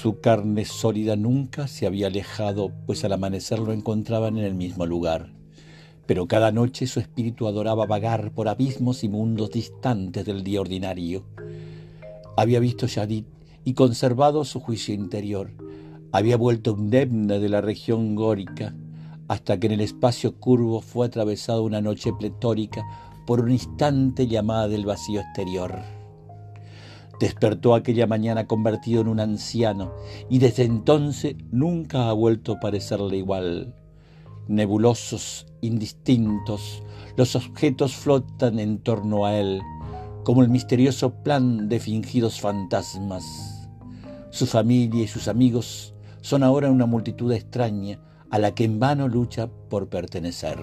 Su carne sólida nunca se había alejado, pues al amanecer lo encontraban en el mismo lugar. Pero cada noche su espíritu adoraba vagar por abismos y mundos distantes del día ordinario. Había visto Yadid y conservado su juicio interior. Había vuelto un demne de la región górica, hasta que en el espacio curvo fue atravesado una noche pletórica por un instante llamada del vacío exterior. Despertó aquella mañana convertido en un anciano y desde entonces nunca ha vuelto a parecerle igual. Nebulosos, indistintos, los objetos flotan en torno a él, como el misterioso plan de fingidos fantasmas. Su familia y sus amigos son ahora una multitud extraña a la que en vano lucha por pertenecer.